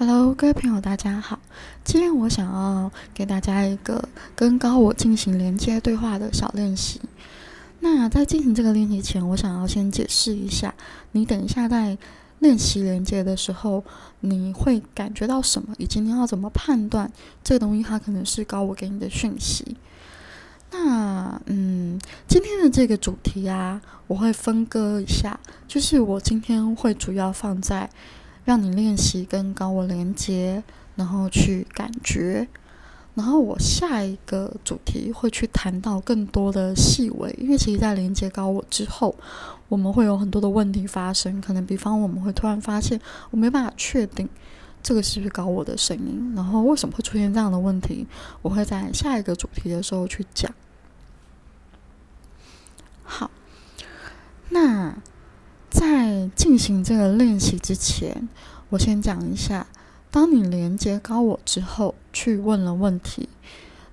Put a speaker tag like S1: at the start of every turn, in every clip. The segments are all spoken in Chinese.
S1: Hello，各位朋友，大家好。今天我想要给大家一个跟高我进行连接对话的小练习。那在进行这个练习前，我想要先解释一下，你等一下在练习连接的时候，你会感觉到什么，以及你要怎么判断这个东西它可能是高我给你的讯息。那嗯，今天的这个主题啊，我会分割一下，就是我今天会主要放在。让你练习跟高我连接，然后去感觉。然后我下一个主题会去谈到更多的细微，因为其实，在连接高我之后，我们会有很多的问题发生。可能比方我们会突然发现，我没办法确定这个是不是高我的声音，然后为什么会出现这样的问题，我会在下一个主题的时候去讲。好，那。在进行这个练习之前，我先讲一下：当你连接高我之后，去问了问题，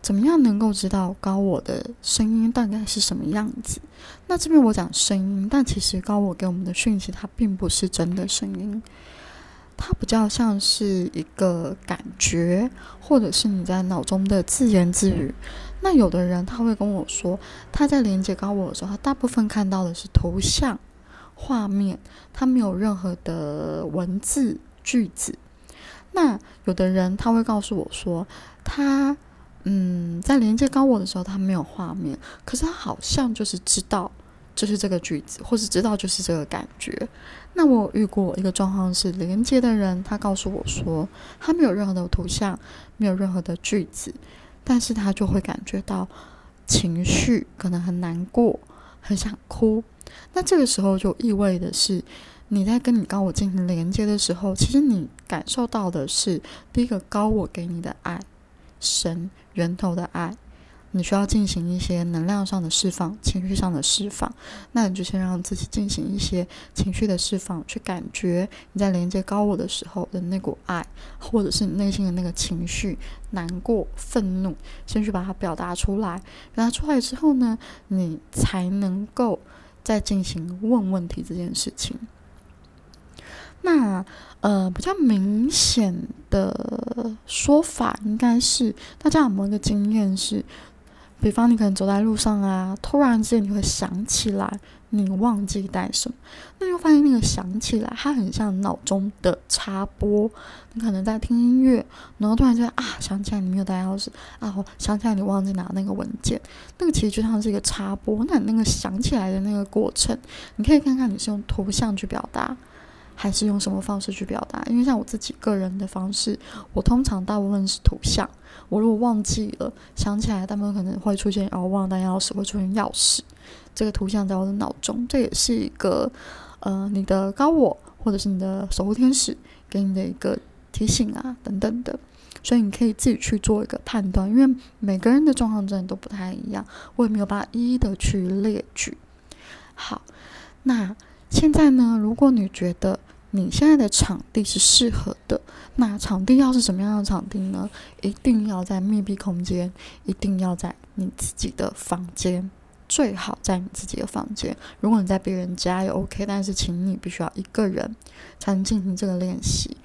S1: 怎么样能够知道高我的声音大概是什么样子？那这边我讲声音，但其实高我给我们的讯息，它并不是真的声音，它比较像是一个感觉，或者是你在脑中的自言自语。那有的人他会跟我说，他在连接高我的时候，他大部分看到的是图像。画面，它没有任何的文字句子。那有的人他会告诉我说，他嗯，在连接高我的时候，他没有画面，可是他好像就是知道就是这个句子，或是知道就是这个感觉。那我遇过一个状况是，连接的人他告诉我说，他没有任何的图像，没有任何的句子，但是他就会感觉到情绪，可能很难过，很想哭。那这个时候就意味的是，你在跟你高我进行连接的时候，其实你感受到的是第一个高我给你的爱，神源头的爱。你需要进行一些能量上的释放，情绪上的释放。那你就先让自己进行一些情绪的释放，去感觉你在连接高我的时候的那股爱，或者是你内心的那个情绪，难过、愤怒，先去把它表达出来。表达出来之后呢，你才能够。在进行问问题这件事情，那呃比较明显的说法应该是，大家有没有一个经验是，比方你可能走在路上啊，突然之间你会想起来。你忘记带什么？那就发现那个想起来，它很像脑中的插播。你可能在听音乐，然后突然间啊，想起来你没有带钥匙啊，想起来你忘记拿那个文件。那个其实就像是一个插播。那你那个想起来的那个过程，你可以看看你是用图像去表达，还是用什么方式去表达？因为像我自己个人的方式，我通常大部分是图像。我如果忘记了，想起来，大部分可能会出现哦，忘带钥匙，会出现钥匙。这个图像在我的脑中，这也是一个呃，你的高我或者是你的守护天使给你的一个提醒啊，等等的，所以你可以自己去做一个判断，因为每个人的状况真的都不太一样，我也没有办法一一的去列举。好，那现在呢，如果你觉得你现在的场地是适合的，那场地要是什么样的场地呢？一定要在密闭空间，一定要在你自己的房间。最好在你自己的房间。如果你在别人家也 OK，但是请你必须要一个人才能进行这个练习。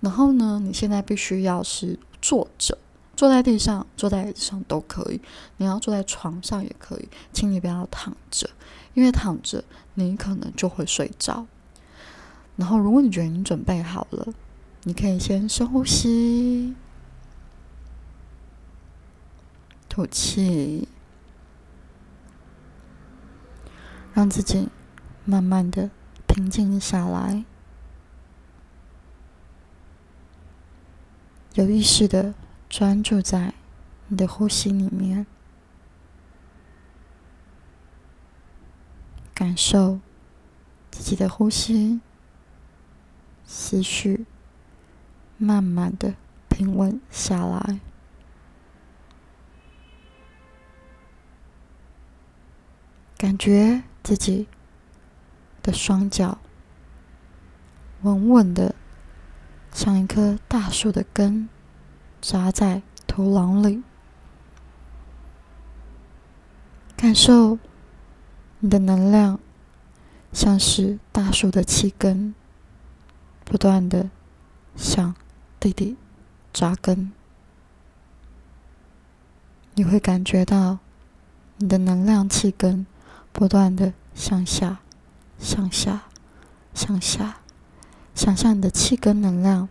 S1: 然后呢，你现在必须要是坐着，坐在地上、坐在椅子上都可以。你要坐在床上也可以，请你不要躺着，因为躺着你可能就会睡着。然后，如果你觉得你准备好了，你可以先深呼吸，吐气。让自己慢慢的平静下来，有意识的专注在你的呼吸里面，感受自己的呼吸，思绪慢慢的平稳下来。感觉自己的双脚稳稳的，像一棵大树的根扎在土壤里。感受你的能量，像是大树的气根，不断的向地底扎根，你会感觉到你的能量气根不断的向下、向下、向下，想象你的气根能量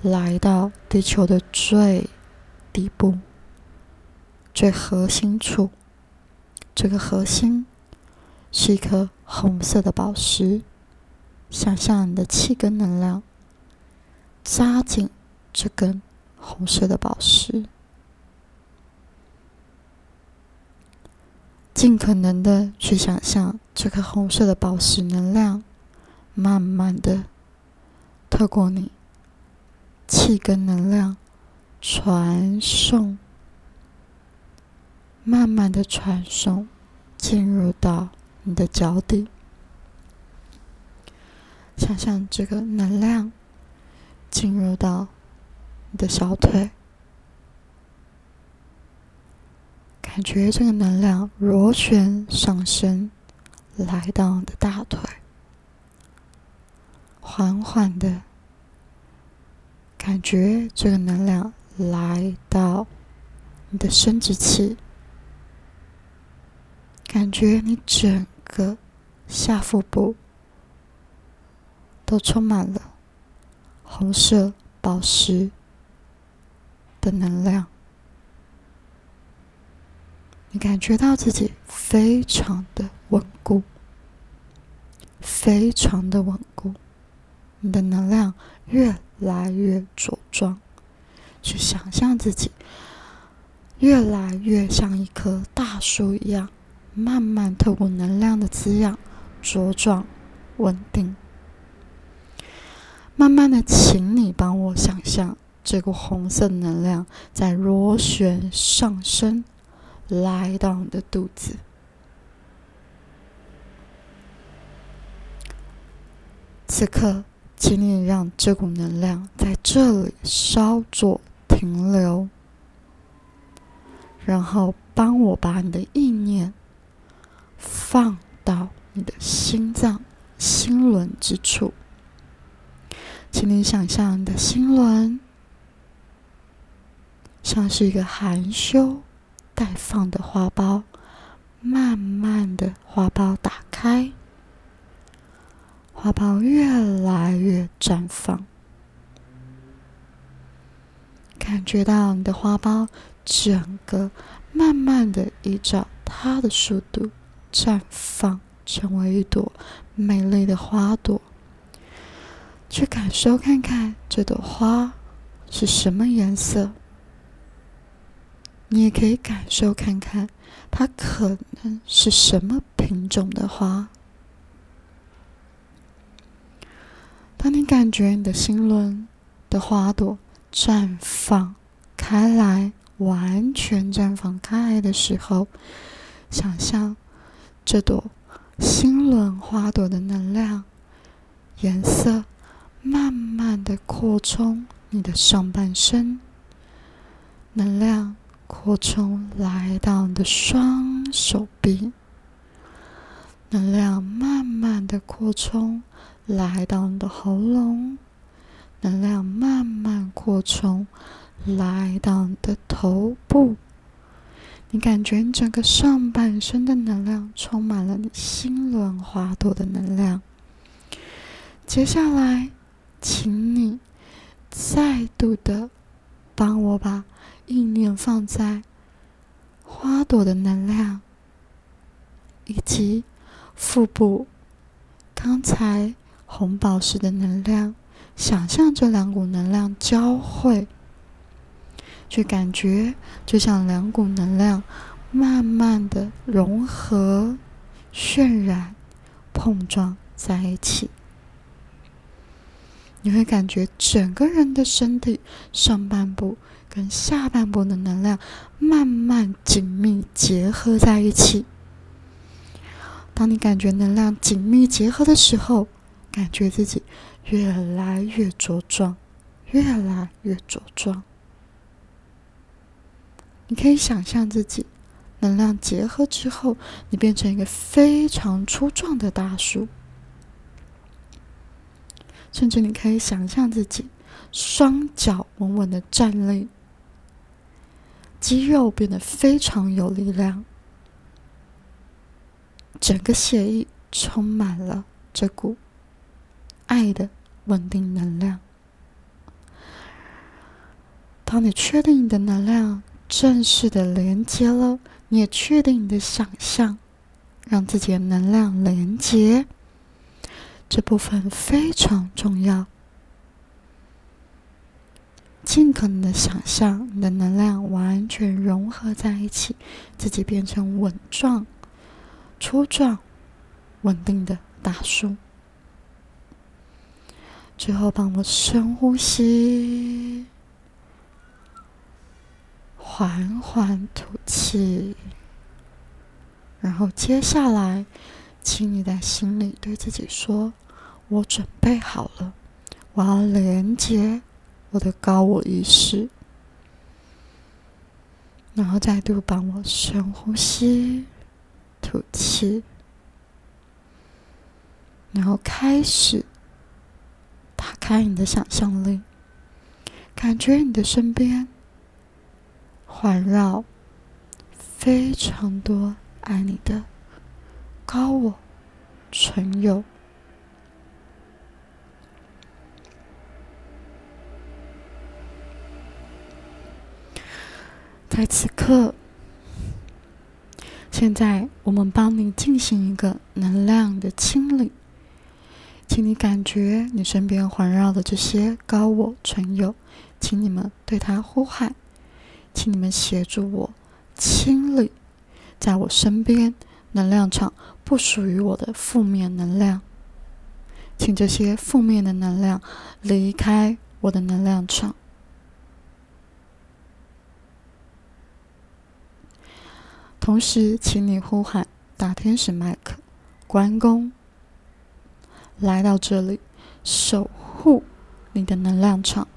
S1: 来到地球的最底部、最核心处。这个核心是一颗红色的宝石，想象你的气根能量扎进这根红色的宝石，尽可能的去想象这颗红色的宝石能量，慢慢的透过你气根能量传送。慢慢的传送，进入到你的脚底。想象这个能量进入到你的小腿，感觉这个能量螺旋上升，来到你的大腿，缓缓的，感觉这个能量来到你的生殖器。感觉你整个下腹部都充满了红色宝石的能量，你感觉到自己非常的稳固，非常的稳固，你的能量越来越茁壮，去想象自己越来越像一棵大树一样。慢慢透过能量的滋养，茁壮、稳定。慢慢的，请你帮我想象这个红色能量在螺旋上升，来到你的肚子。此刻，请你让这股能量在这里稍作停留，然后帮我把你的意念。放到你的心脏、心轮之处，请你想象你的心轮像是一个含羞待放的花苞，慢慢的花苞打开，花苞越来越绽放，感觉到你的花苞整个慢慢的依照它的速度。绽放，成为一朵美丽的花朵。去感受看看这朵花是什么颜色。你也可以感受看看，它可能是什么品种的花。当你感觉你的心轮的花朵绽放开来，完全绽放开来的时候，想象。这朵心轮花朵的能量颜色，慢慢的扩充你的上半身，能量扩充来到你的双手臂，能量慢慢的扩充来到你的喉咙，能量慢慢扩充来到你的头部。你感觉你整个上半身的能量充满了你心轮花朵的能量。接下来，请你再度的帮我把意念放在花朵的能量以及腹部刚才红宝石的能量，想象这两股能量交汇。去感觉，就像两股能量慢慢的融合、渲染、碰撞在一起。你会感觉整个人的身体上半部跟下半部的能量慢慢紧密结合在一起。当你感觉能量紧密结合的时候，感觉自己越来越茁壮，越来越茁壮。你可以想象自己能量结合之后，你变成一个非常粗壮的大树，甚至你可以想象自己双脚稳稳的站立，肌肉变得非常有力量，整个血液充满了这股爱的稳定能量。当你确定你的能量正式的连接了，你也确定你的想象，让自己的能量连接，这部分非常重要。尽可能的想象你的能量完全融合在一起，自己变成稳壮、粗壮、稳定的大树。最后，帮我深呼吸，缓缓吐气。然后接下来，请你在心里对自己说：“我准备好了，我要连接。”我的高我意识，然后再度帮我深呼吸、吐气，然后开始打开你的想象力，感觉你的身边环绕非常多爱你的高我纯友。在此刻，现在我们帮你进行一个能量的清理，请你感觉你身边环绕的这些高我纯友，请你们对他呼喊，请你们协助我清理在我身边能量场不属于我的负面能量，请这些负面的能量离开我的能量场。同时，请你呼喊大天使麦克、关公来到这里，守护你的能量场。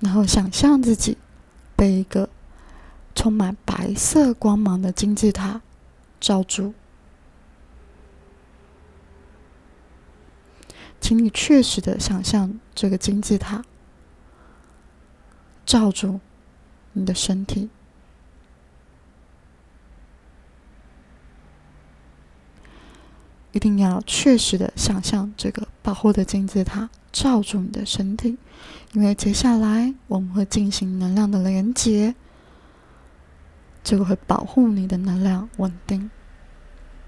S1: 然后，想象自己被一个充满白色光芒的金字塔罩住。请你确实的想象这个金字塔罩住你的身体。一定要确实的想象这个保护的金字塔罩住你的身体，因为接下来我们会进行能量的连接，这个会保护你的能量稳定。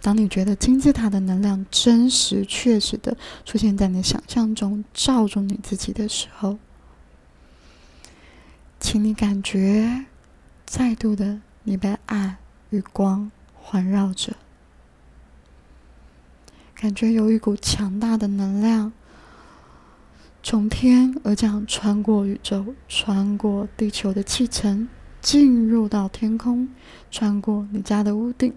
S1: 当你觉得金字塔的能量真实、确实的出现在你想象中罩住你自己的时候，请你感觉再度的你被爱与光环绕着。感觉有一股强大的能量从天而降，穿过宇宙，穿过地球的气层，进入到天空，穿过你家的屋顶，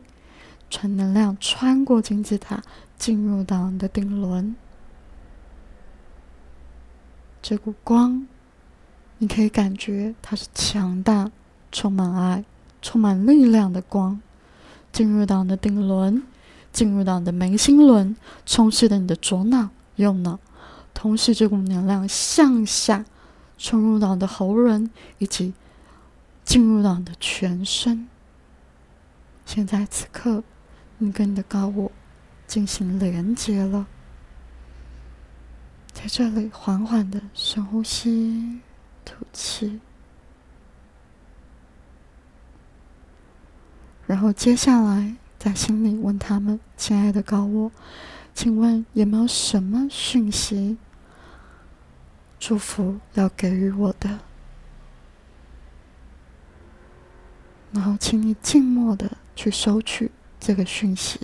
S1: 传能量穿过金字塔，进入到你的顶轮。这股光，你可以感觉它是强大、充满爱、充满力量的光，进入到你的顶轮。进入到你的眉心轮，充斥着你的左脑、右脑，同时这股能量向下冲入到你的喉轮，以及进入到你的全身。现在此刻，你跟你的高我进行连接了，在这里缓缓的深呼吸、吐气，然后接下来。在心里问他们：“亲爱的高我，请问有没有什么讯息、祝福要给予我的？”然后，请你静默的去收取这个讯息。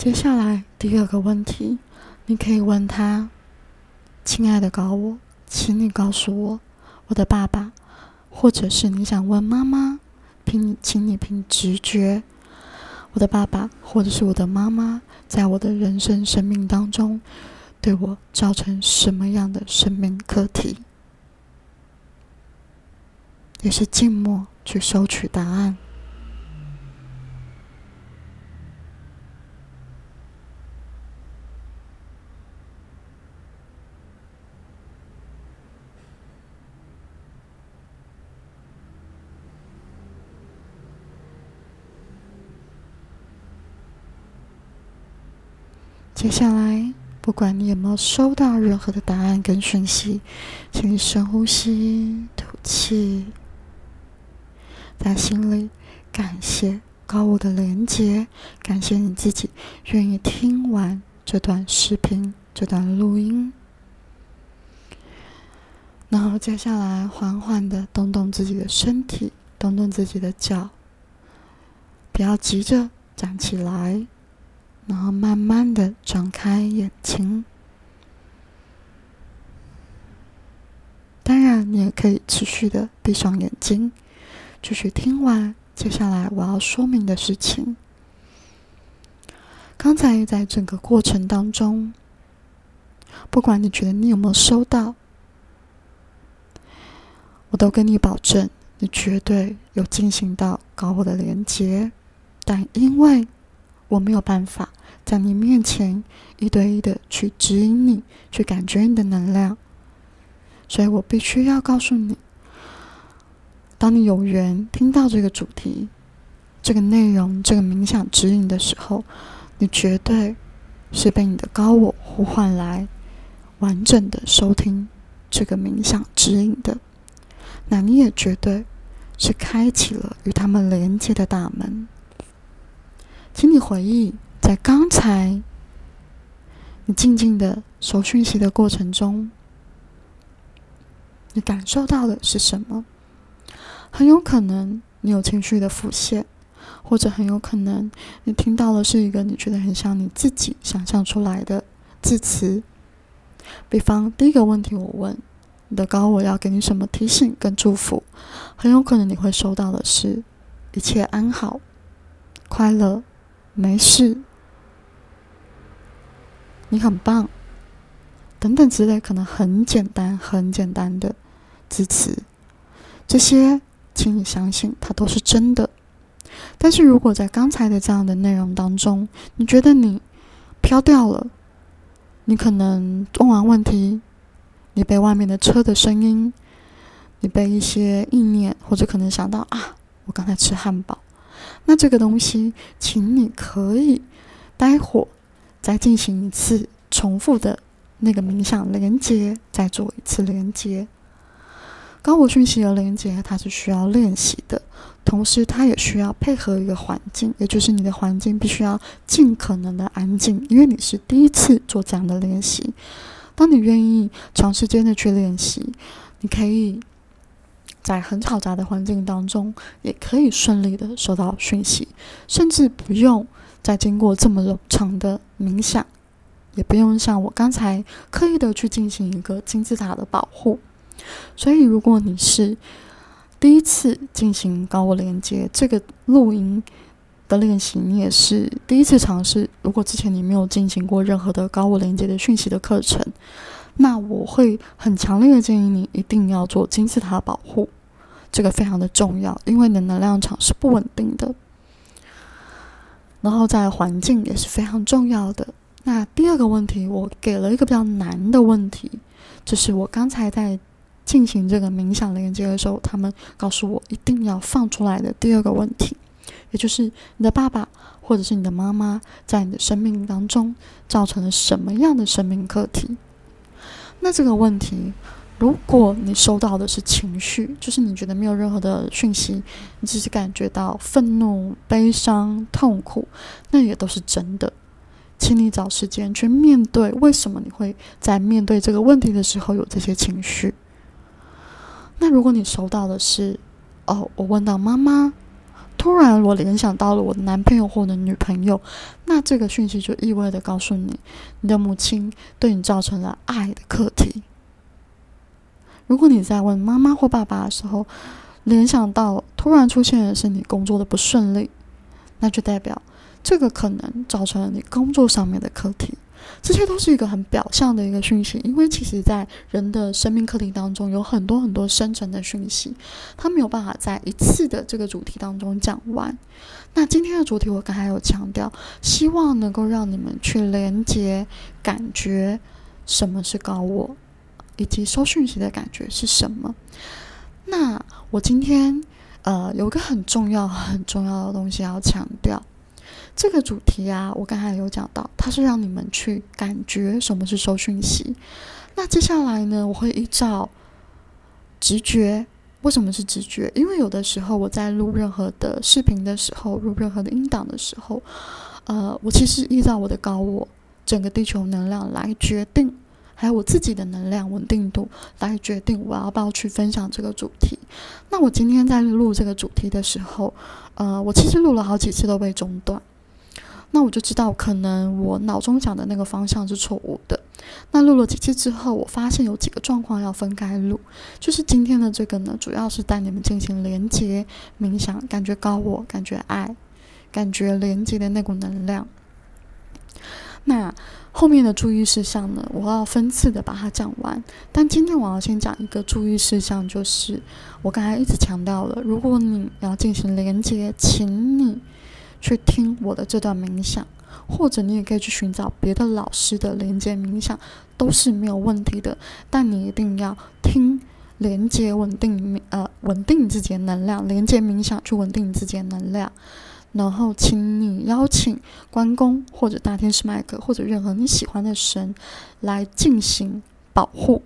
S1: 接下来第二个问题，你可以问他：“亲爱的高我，请你告诉我，我的爸爸，或者是你想问妈妈，凭你请你凭直觉，我的爸爸或者是我的妈妈，在我的人生生命当中，对我造成什么样的生命课题？也是静默去收取答案。接下来，不管你有没有收到任何的答案跟讯息，请你深呼吸，吐气，在心里感谢高我的连接，感谢你自己愿意听完这段视频、这段录音。然后接下来，缓缓的动动自己的身体，动动自己的脚，不要急着站起来。然后慢慢的张开眼睛，当然你也可以持续的闭上眼睛，继续听完接下来我要说明的事情。刚才在整个过程当中，不管你觉得你有没有收到，我都跟你保证，你绝对有进行到高我的连接，但因为我没有办法。在你面前一对一的去指引你，去感觉你的能量，所以我必须要告诉你：，当你有缘听到这个主题、这个内容、这个冥想指引的时候，你绝对是被你的高我呼唤来完整的收听这个冥想指引的。那你也绝对是开启了与他们连接的大门。请你回忆。在刚才，你静静的收讯息的过程中，你感受到的是什么？很有可能你有情绪的浮现，或者很有可能你听到的是一个你觉得很像你自己想象出来的字词。比方，第一个问题我问你的高我要给你什么提醒跟祝福？很有可能你会收到的是一切安好、快乐、没事。你很棒，等等之类，可能很简单、很简单的字词，这些，请你相信，它都是真的。但是如果在刚才的这样的内容当中，你觉得你飘掉了，你可能问完问题，你被外面的车的声音，你被一些意念，或者可能想到啊，我刚才吃汉堡，那这个东西，请你可以待会。再进行一次重复的那个冥想连接，再做一次连接。高我讯息的连接，它是需要练习的，同时它也需要配合一个环境，也就是你的环境必须要尽可能的安静，因为你是第一次做这样的练习。当你愿意长时间的去练习，你可以在很嘈杂的环境当中，也可以顺利的收到讯息，甚至不用。再经过这么冗长的冥想，也不用像我刚才刻意的去进行一个金字塔的保护。所以，如果你是第一次进行高我连接这个录音的练习，你也是第一次尝试。如果之前你没有进行过任何的高我连接的讯息的课程，那我会很强烈的建议你一定要做金字塔保护，这个非常的重要，因为你的能量场是不稳定的。然后在环境也是非常重要的。那第二个问题，我给了一个比较难的问题，就是我刚才在进行这个冥想连接的时候，他们告诉我一定要放出来的第二个问题，也就是你的爸爸或者是你的妈妈在你的生命当中造成了什么样的生命课题？那这个问题。如果你收到的是情绪，就是你觉得没有任何的讯息，你只是感觉到愤怒、悲伤、痛苦，那也都是真的。请你找时间去面对，为什么你会在面对这个问题的时候有这些情绪？那如果你收到的是，哦，我问到妈妈，突然我联想到了我的男朋友或者女朋友，那这个讯息就意味着告诉你，你的母亲对你造成了爱的课题。如果你在问妈妈或爸爸的时候，联想到突然出现的是你工作的不顺利，那就代表这个可能造成了你工作上面的课题。这些都是一个很表象的一个讯息，因为其实，在人的生命课题当中，有很多很多深层的讯息，它没有办法在一次的这个主题当中讲完。那今天的主题，我刚才有强调，希望能够让你们去连接、感觉什么是高我，以及收讯息的感觉是什么。那我今天呃，有个很重要、很重要的东西要强调。这个主题啊，我刚才有讲到，它是让你们去感觉什么是收讯息。那接下来呢，我会依照直觉。为什么是直觉？因为有的时候我在录任何的视频的时候，录任何的音档的时候，呃，我其实依照我的高我整个地球能量来决定，还有我自己的能量稳定度来决定我要不要去分享这个主题。那我今天在录这个主题的时候，呃，我其实录了好几次都被中断。那我就知道，可能我脑中想的那个方向是错误的。那录了几次之后，我发现有几个状况要分开录。就是今天的这个呢，主要是带你们进行连接冥想，感觉高我，感觉爱，感觉连接的那股能量。那后面的注意事项呢，我要分次的把它讲完。但今天我要先讲一个注意事项，就是我刚才一直强调了，如果你要进行连接，请你。去听我的这段冥想，或者你也可以去寻找别的老师的连接冥想，都是没有问题的。但你一定要听连接稳定呃稳定自己的能量，连接冥想去稳定自己的能量。然后，请你邀请关公或者大天使麦克或者任何你喜欢的神来进行保护，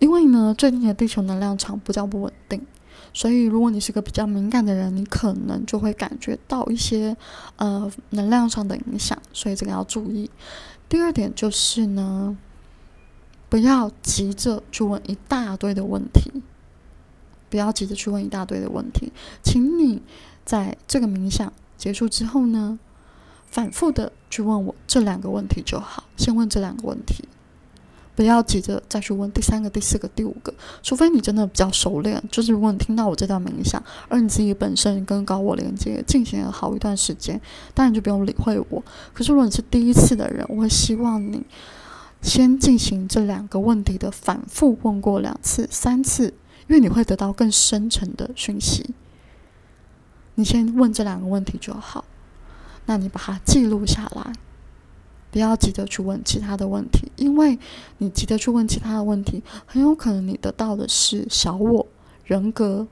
S1: 因为呢，最近的地球能量场比较不稳定。所以，如果你是个比较敏感的人，你可能就会感觉到一些呃能量上的影响，所以这个要注意。第二点就是呢，不要急着去问一大堆的问题，不要急着去问一大堆的问题，请你在这个冥想结束之后呢，反复的去问我这两个问题就好，先问这两个问题。不要急着再去问第三个、第四个、第五个，除非你真的比较熟练。就是如果你听到我这段冥想，而你自己本身跟高我连接进行了好一段时间，当然就不用理会我。可是如果你是第一次的人，我会希望你先进行这两个问题的反复问过两次、三次，因为你会得到更深层的讯息。你先问这两个问题就好，那你把它记录下来。不要急着去问其他的问题，因为你急着去问其他的问题，很有可能你得到的是小我人格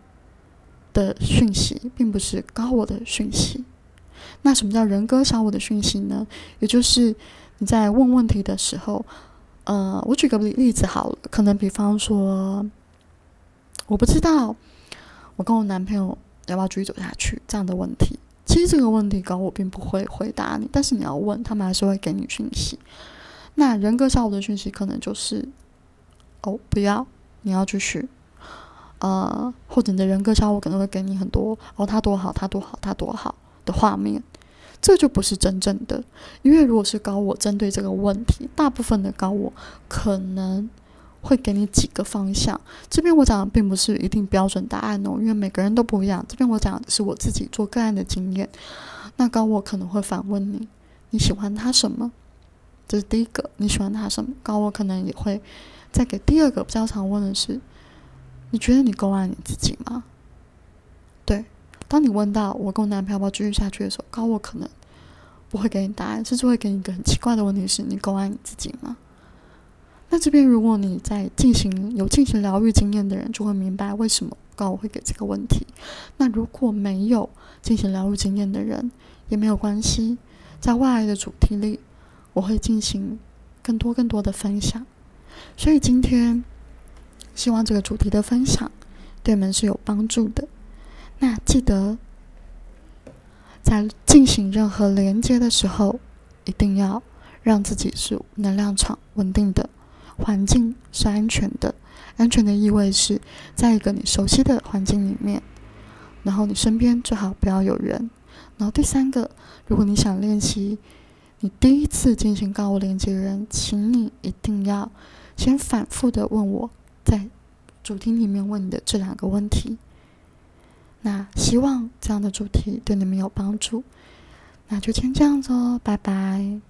S1: 的讯息，并不是高我的讯息。那什么叫人格小我的讯息呢？也就是你在问问题的时候，呃，我举个例子好了，可能比方说，我不知道我跟我男朋友要不要继续走下去这样的问题。其实这个问题高我并不会回答你，但是你要问他们还是会给你讯息。那人格效果的讯息可能就是哦不要，你要继续，呃，或者你的人格效果可能会给你很多哦他多好他多好他多好的画面，这就不是真正的。因为如果是高我针对这个问题，大部分的高我可能。会给你几个方向。这边我讲的并不是一定标准答案哦，因为每个人都不一样。这边我讲的是我自己做个案的经验。那高我可能会反问你：你喜欢他什么？这是第一个，你喜欢他什么？高我可能也会再给第二个比较常问的是：你觉得你够爱你自己吗？对，当你问到我跟我男朋友要继续下去的时候，高我可能不会给你答案，甚至会给你一个很奇怪的问题：是你够爱你自己吗？那这边，如果你在进行有进行疗愈经验的人，就会明白为什么高我会给这个问题。那如果没有进行疗愈经验的人，也没有关系，在未来的主题里，我会进行更多更多的分享。所以今天，希望这个主题的分享对你们是有帮助的。那记得在进行任何连接的时候，一定要让自己是能量场稳定的。环境是安全的，安全的意味是在一个你熟悉的环境里面，然后你身边最好不要有人。然后第三个，如果你想练习，你第一次进行高我连接的人，请你一定要先反复的问我在主题里面问你的这两个问题：那希望这样的主题对你们有帮助。那就先这样子哦，拜拜。